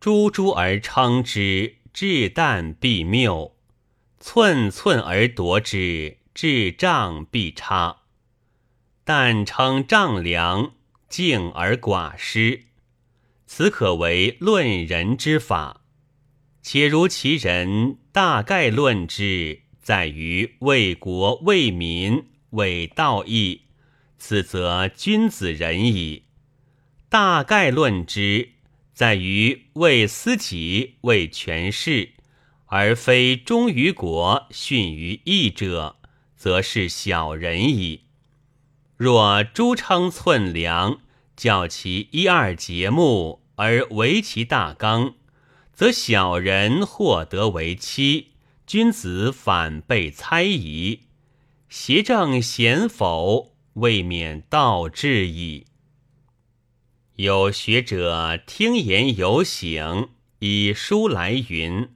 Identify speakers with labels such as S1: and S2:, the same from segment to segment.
S1: 诸诸而称之，至旦必谬；寸寸而夺之，至丈必差。但称丈量，敬而寡失，此可为论人之法。且如其人，大概论之，在于为国为民为道义，此则君子仁矣。大概论之，在于为私己为权势，而非忠于国训于义者，则是小人矣。若诸称寸量，教其一二节目而为其大纲。则小人获得为妻，君子反被猜疑，邪正贤否，未免道至矣。有学者听言有醒，以书来云：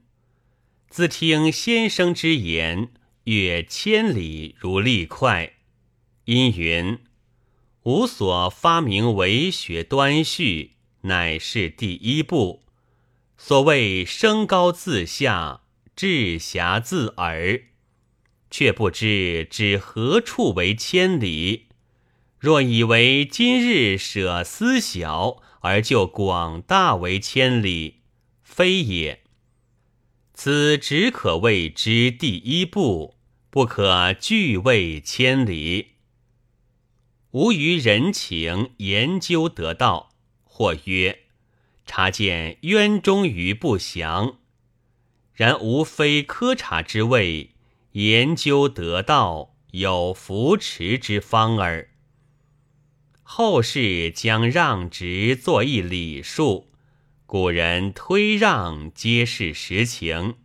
S1: 自听先生之言，越千里如利快。因云：吾所发明为学端序，乃是第一步。所谓升高自下，至狭自耳，却不知指何处为千里。若以为今日舍思小而就广大为千里，非也。此只可谓之第一步，不可据谓千里。吾于人情研究得道，或曰。察见渊中于不详，然无非科察之谓，研究得道有扶持之方耳。后世将让直作一礼数，古人推让皆是实情。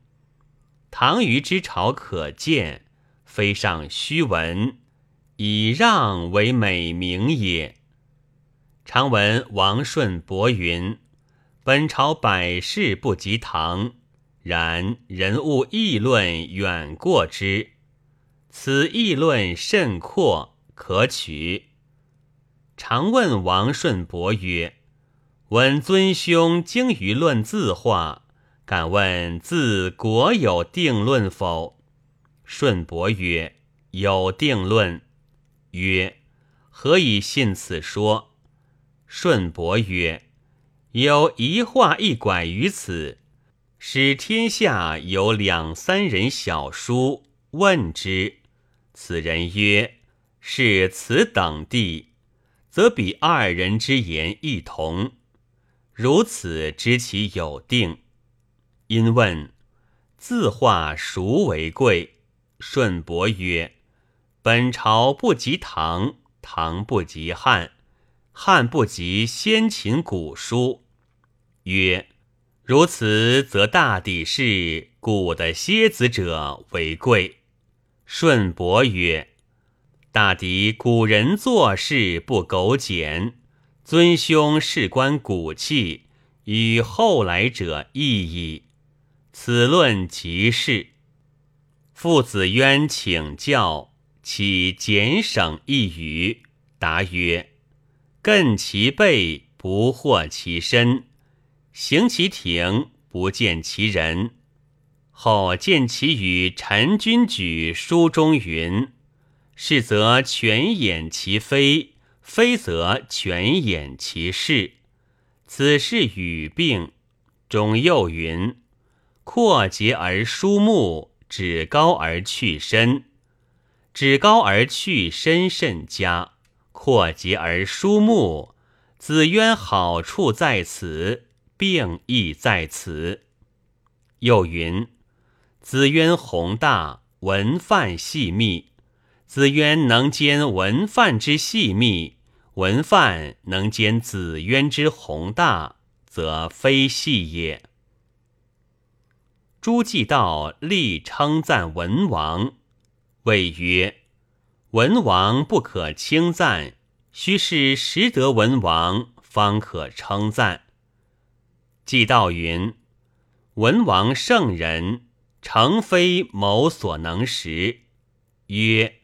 S1: 唐虞之朝可见，非上虚文，以让为美名也。常闻王顺伯云。本朝百事不及唐，然人物议论远过之。此议论甚阔，可取。常问王顺伯曰：“闻尊兄精于论字画，敢问字国有定论否？”顺伯曰：“有定论。”曰：“何以信此说？”顺伯曰：有一画一拐于此，使天下有两三人小书问之，此人曰：“是此等地，则比二人之言亦同。如此知其有定。”因问字画孰为贵？顺伯曰：“本朝不及唐，唐不及汉，汉不及先秦古书。”曰：如此，则大抵是古的蝎子者为贵。顺伯曰：大抵古人做事不苟简，尊兄事关古器，与后来者异矣。此论即是。父子渊请教，其简省一语。答曰：艮其背，不惑其身。行其庭，不见其人。后见其与陈君举书中云：“是则全掩其非，非则全掩其是。”此是语病。中又云：“阔节而疏目，指高而去深。指高而去深甚佳，阔节而疏目，子渊好处在此。”病亦在此。又云：子渊宏大，文范细密。子渊能兼文范之细密，文范能兼子渊之宏大，则非细也。朱继道力称赞文王，谓曰：文王不可轻赞，须是识得文王，方可称赞。季道云：“文王圣人，诚非某所能识。”曰：“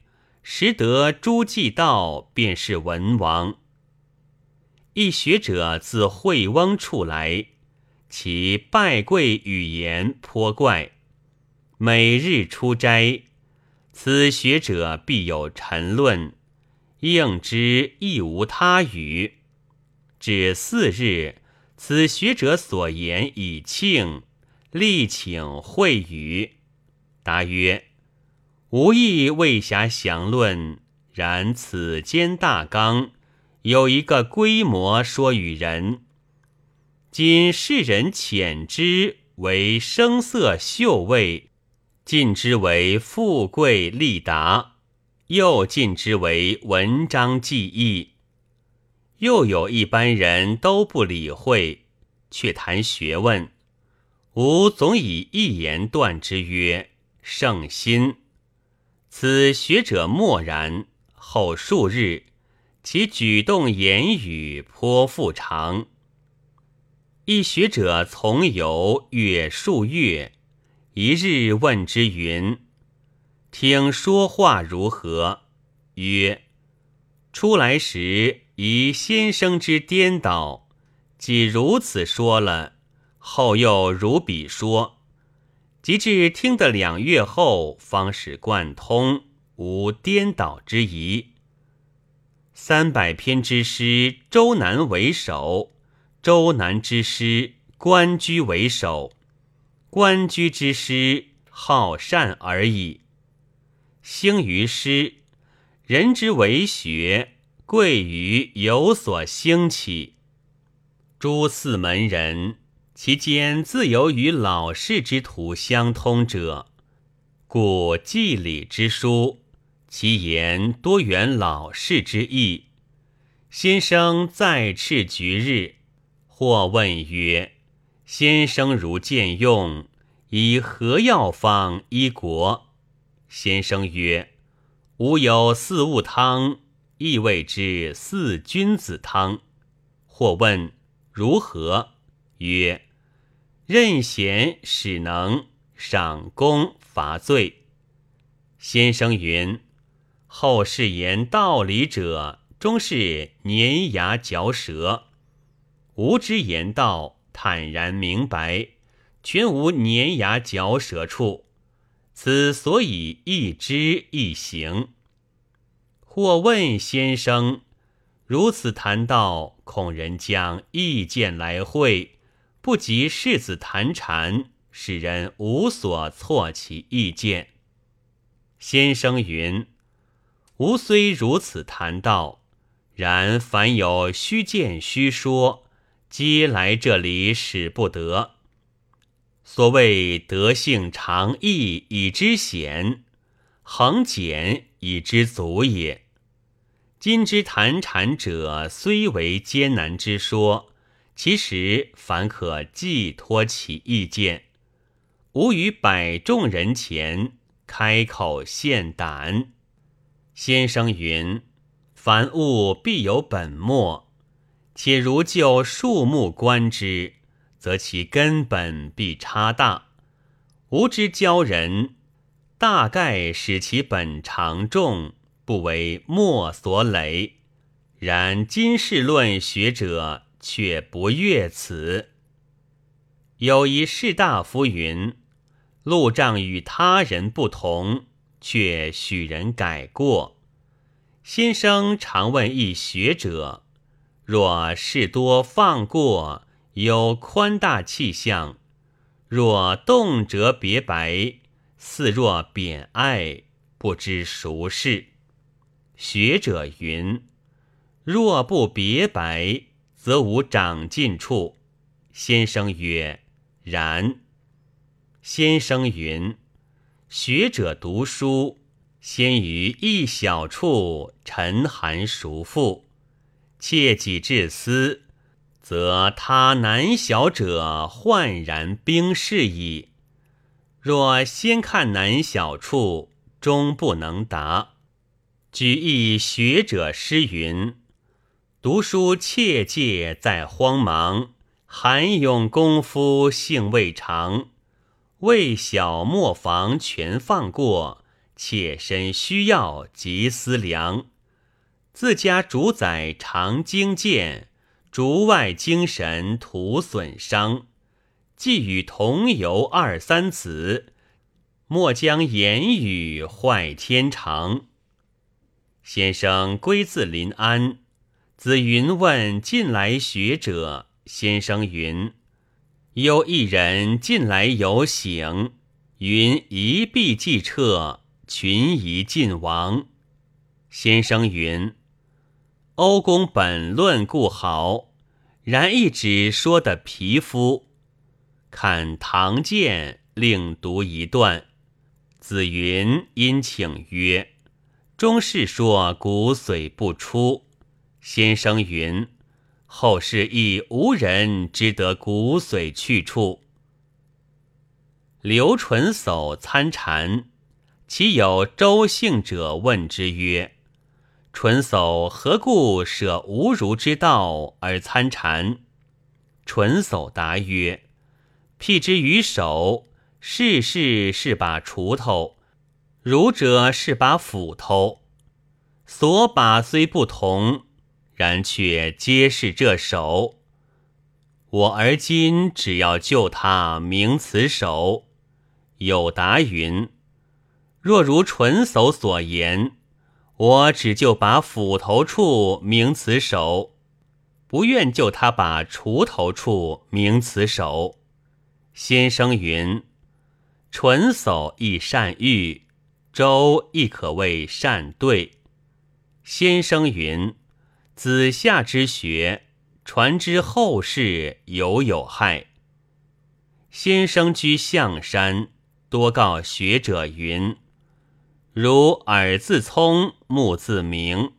S1: 识得诸暨道，便是文王。”一学者自惠翁处来，其拜贵语言颇怪。每日出斋，此学者必有陈论，应之亦无他语。至四日，此学者所言已庆，力请会语。答曰：无意未暇详论，然此间大纲有一个规模说与人。今世人浅之为声色嗅味，尽之为富贵利达，又尽之为文章记忆。又有一般人都不理会，却谈学问。吾总以一言断之曰：圣心。此学者默然。后数日，其举动言语颇复常。一学者从游月数月，一日问之云：“听说话如何？”曰：“出来时。”以先生之颠倒，既如此说了，后又如彼说，及至听得两月后，方始贯通，无颠倒之疑。三百篇之诗，周南为首；周南之诗，关雎为首；关雎之诗，好善而已。兴于诗，人之为学。贵于有所兴起，诸四门人其间自有与老氏之徒相通者，故祭礼之书，其言多原老氏之意。先生在赤局日，或问曰：“先生如见用，以何药方医国？”先生曰：“吾有四物汤。”亦谓之四君子汤。或问如何？曰：任贤使能，赏功罚罪。先生云：后世言道理者，终是粘牙嚼舌；吾之言道，坦然明白，全无粘牙嚼舌处。此所以一知一行。或问先生：“如此谈道，恐人将意见来会，不及世子谈禅，使人无所错其意见。”先生云：“吾虽如此谈道，然凡有虚见虚说，皆来这里使不得。所谓德性长义以知显，恒简以知足也。”今之谈禅者，虽为艰难之说，其实凡可寄托其意见，吾于百众人前开口献胆。先生云：凡物必有本末，且如就树木观之，则其根本必差大。吾之教人，大概使其本常重。不为末所累，然今世论学者却不悦此。有一士大夫云：“路障与他人不同，却许人改过。”先生常问一学者：“若事多放过，有宽大气象；若动辄别白，似若贬爱，不知孰是？”学者云：“若不别白，则无长进处。”先生曰：“然。”先生云：“学者读书，先于一小处沉寒熟腹，切己致思，则他难小者焕然冰释矣。若先看难小处，终不能达。”举一学者诗云：“读书切戒在荒茫，寒勇功夫性未长。未小莫妨全放过，切身需要即思量。自家主宰常精见，竹外精神徒损伤。既与同游二三子，莫将言语坏天长。先生归自临安，子云问近来学者，先生云：有一人近来有醒，云一臂既撤，群疑尽亡。先生云：欧公本论故好，然一指说的皮肤。看唐鉴，另读一段。子云因请曰：“中士说骨髓不出。”先生云：“后世亦无人知得骨髓去处。”刘纯叟参禅，其有周姓者问之曰：“纯叟何故舍无如之道而参禅？”纯叟答曰：辟之于手，事事是把锄头；儒者是把斧头。所把虽不同，然却皆是这手。我而今只要救他名此手。有答云：若如纯叟所言，我只就把斧头处名此手，不愿救他把锄头处名此手。先生云：“纯叟亦善喻，周亦可谓善对。”先生云：“子夏之学，传之后世，犹有害。”先生居象山，多告学者云：“如耳自聪，目自明，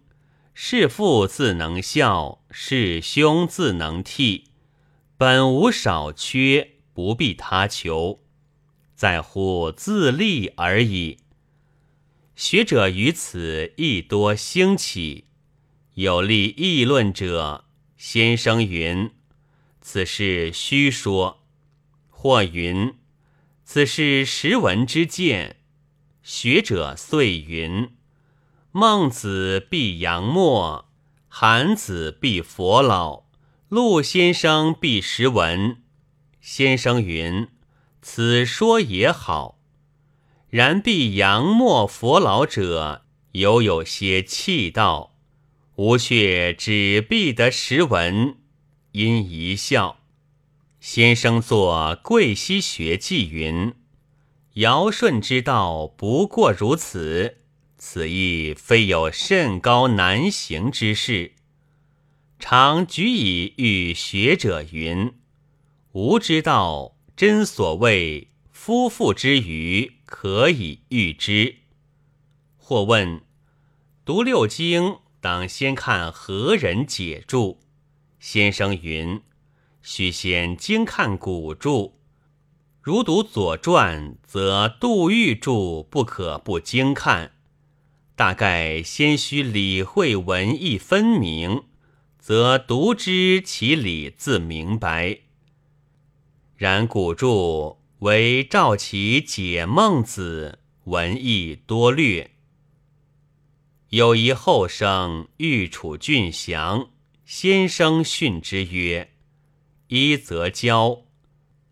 S1: 是父自能孝，是兄自能悌，本无少缺。”不必他求，在乎自立而已。学者于此亦多兴起，有立议论者，先生云：“此事虚说。”或云：“此事实闻之见。”学者遂云：“孟子必杨墨，韩子必佛老，陆先生必实闻。”先生云：“此说也好，然必阳末佛老者，犹有些气道，吾却只必得实闻。”因一笑。先生作《贵溪学记》云：“尧舜之道不过如此，此亦非有甚高难行之事。常举以喻学者云。”吾之道，真所谓夫妇之余，可以喻之。或问：读六经，当先看何人解注？先生云：须先经看古注。如读《左传》，则杜预注不可不经看。大概先须理会文意分明，则读之其理自明白。然古著为赵齐解孟子，文艺多略。有一后生欲处俊祥，先生训之曰：“一则教，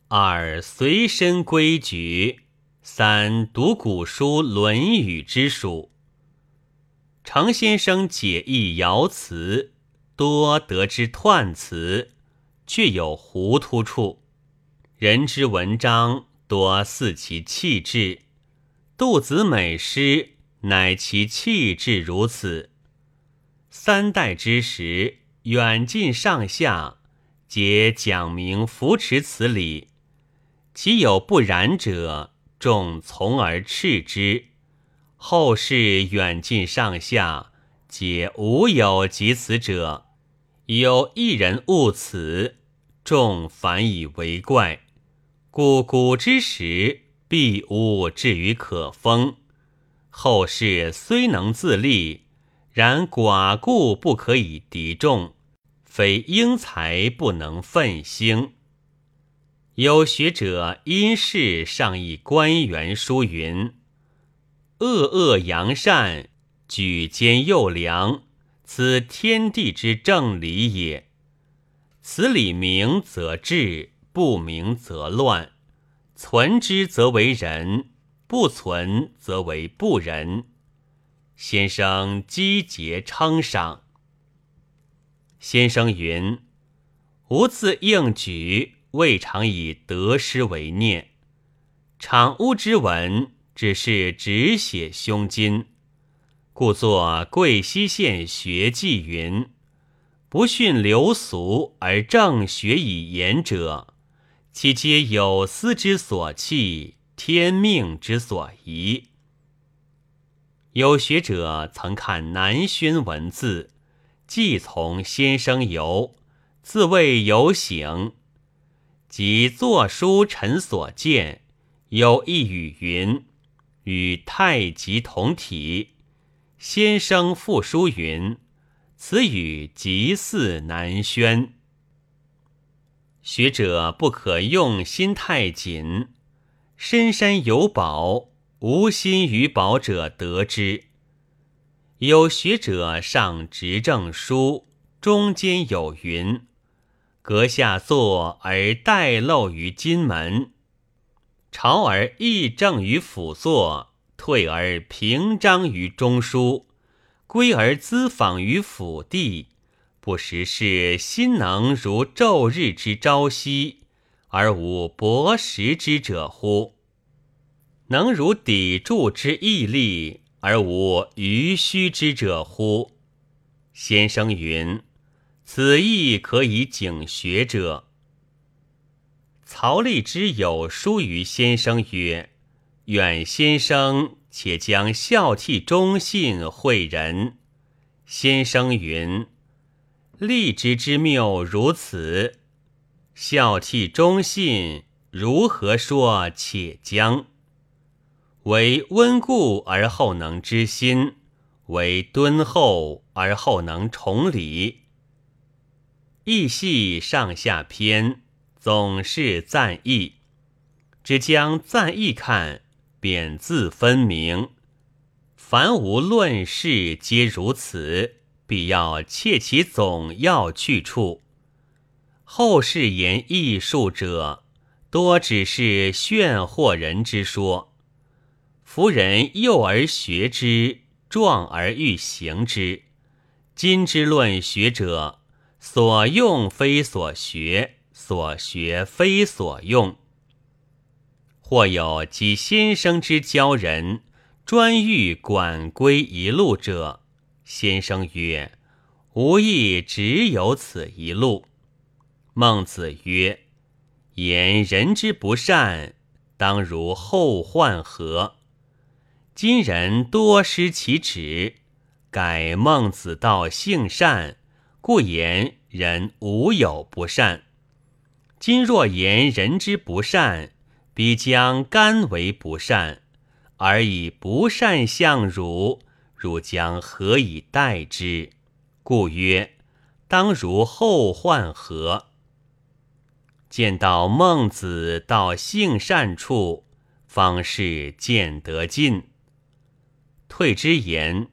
S1: 二随身规矩，三读古书《论语》之属。”程先生解义爻辞，多得之彖辞，却有糊涂处。人之文章多似其气质，杜子美诗乃其气质如此。三代之时，远近上下皆讲明扶持此理，其有不然者，众从而斥之。后世远近上下皆无有及此者，有一人误此，众反以为怪。故古之时，必无至于可封；后世虽能自立，然寡固不可以敌众，非英才不能奋兴。有学者因事上议官员书云：“恶恶扬善，举兼幼良，此天地之正理也。此理明则治。”不明则乱。存之则为仁，不存则为不仁。先生积节称赏。先生云：“吾自应举，未尝以得失为念。场屋之文，只是只写胸襟，故作贵溪县学记云：不逊流俗而正学以言者。”其皆有司之所弃，天命之所宜。有学者曾看南轩文字，既从先生游，自谓有醒。即作书臣所见，有一语云：“与太极同体。”先生复书云：“此语极似南轩。”学者不可用心太紧，深山有宝，无心于宝者得之。有学者上执政书，中间有云：“阁下坐而待漏于金门，朝而议政于辅座，退而平章于中书，归而咨访于府地。”不时是心能如昼日之朝夕，而无薄食之者乎？能如砥柱之毅力，而无余虚之者乎？先生云：“此亦可以警学者。”曹立之有书于先生曰：“远先生且将孝悌忠信诲人。”先生云。立之之谬如此，孝悌忠信如何说？且将为温故而后能知新，为敦厚而后能崇礼。义系上下篇，总是赞意，只将赞意看，便自分明。凡无论事，皆如此。必要切其总要去处。后世言艺术者，多只是炫惑人之说。夫人幼而学之，壮而欲行之。今之论学者，所用非所学，所学非所用。或有及先生之教人，专欲管归一路者。先生曰：“吾亦只有此一路。”孟子曰：“言人之不善，当如后患何？”今人多失其旨，改孟子道性善，故言人无有不善。今若言人之不善，必将甘为不善，而以不善相辱。汝将何以待之？故曰：当如后患何？见到孟子到性善处，方是见得尽。退之言：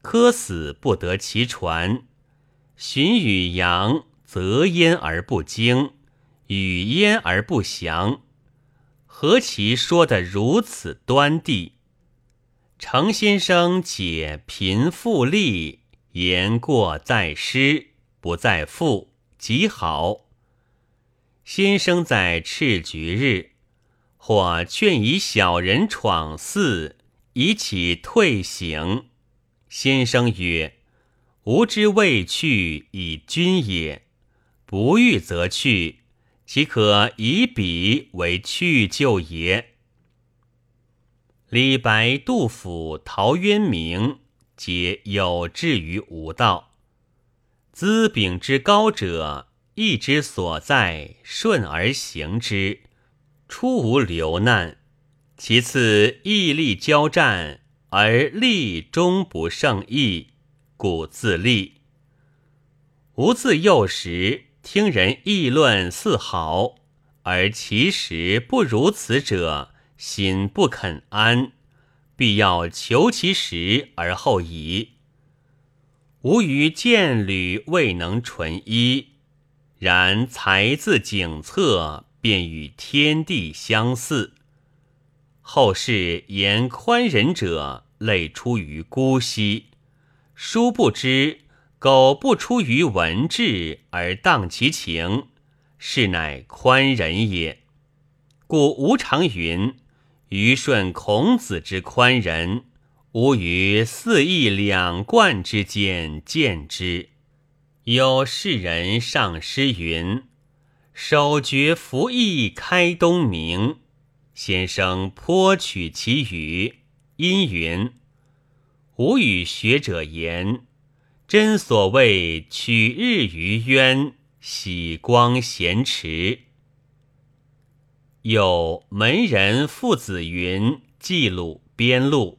S1: 科死不得其传。荀与阳则焉而不精，语焉而不详，何其说得如此端地？程先生解贫富利，言过在失，不在富，极好。先生在赤菊日，或劝以小人闯寺，以启退行。先生曰：“吾之未去，以君也。不欲则去，岂可以彼为去就也？”李白、杜甫、陶渊明，皆有志于吾道。资禀之高者，意之所在，顺而行之，出无流难；其次，义力交战，而利终不胜义，故自立。吾自幼时听人议论似好，而其实不如此者。心不肯安，必要求其实而后已。吾于见履未能纯一，然才自景策，便与天地相似。后世言宽仁者，类出于姑息。殊不知，苟不出于文治而荡其情，是乃宽仁也。故吴常云：“虞舜、孔子之宽仁，吾于四义两贯之间见之。”有世人上诗云：“手绝服役开东明。”先生颇取其语，因云：“吾与学者言，真所谓取日于渊，喜光咸池。”有门人父子云记录编录。